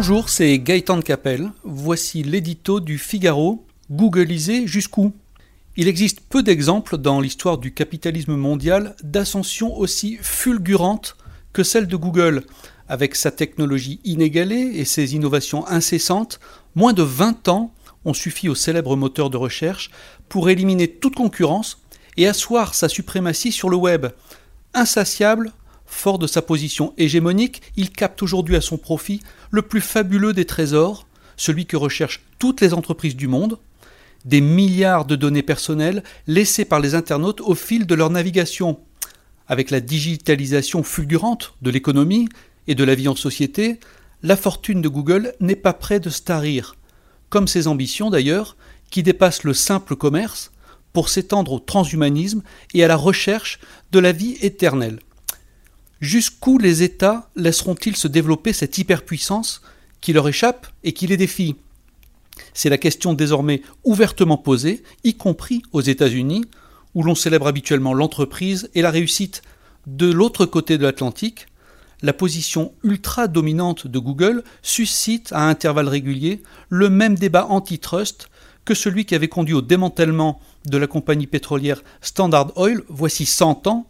Bonjour, c'est Gaëtan Capel. Voici l'édito du Figaro. Googleisé jusqu'où Il existe peu d'exemples dans l'histoire du capitalisme mondial d'ascension aussi fulgurante que celle de Google. Avec sa technologie inégalée et ses innovations incessantes, moins de 20 ans ont suffi au célèbre moteur de recherche pour éliminer toute concurrence et asseoir sa suprématie sur le web. Insatiable, fort de sa position hégémonique, il capte aujourd'hui à son profit le plus fabuleux des trésors, celui que recherchent toutes les entreprises du monde, des milliards de données personnelles laissées par les internautes au fil de leur navigation. Avec la digitalisation fulgurante de l'économie et de la vie en société, la fortune de Google n'est pas près de starir, comme ses ambitions d'ailleurs, qui dépassent le simple commerce pour s'étendre au transhumanisme et à la recherche de la vie éternelle. Jusqu'où les États laisseront-ils se développer cette hyperpuissance qui leur échappe et qui les défie? C'est la question désormais ouvertement posée, y compris aux États-Unis, où l'on célèbre habituellement l'entreprise et la réussite. De l'autre côté de l'Atlantique, la position ultra dominante de Google suscite à intervalles réguliers le même débat antitrust que celui qui avait conduit au démantèlement de la compagnie pétrolière Standard Oil voici 100 ans,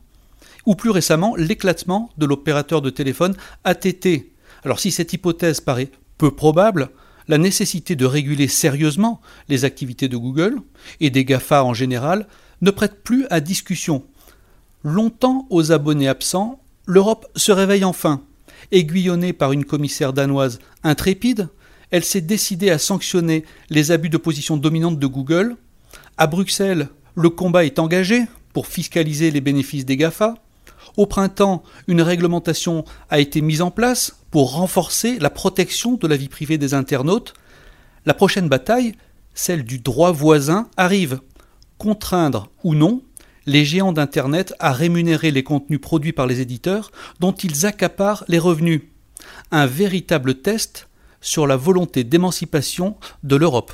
ou plus récemment l'éclatement de l'opérateur de téléphone ATT. Alors si cette hypothèse paraît peu probable, la nécessité de réguler sérieusement les activités de Google et des GAFA en général ne prête plus à discussion. Longtemps aux abonnés absents, l'Europe se réveille enfin. Aiguillonnée par une commissaire danoise intrépide, elle s'est décidée à sanctionner les abus de position dominante de Google. À Bruxelles, le combat est engagé pour fiscaliser les bénéfices des GAFA. Au printemps, une réglementation a été mise en place pour renforcer la protection de la vie privée des internautes. La prochaine bataille, celle du droit voisin, arrive. Contraindre ou non les géants d'Internet à rémunérer les contenus produits par les éditeurs dont ils accaparent les revenus. Un véritable test sur la volonté d'émancipation de l'Europe.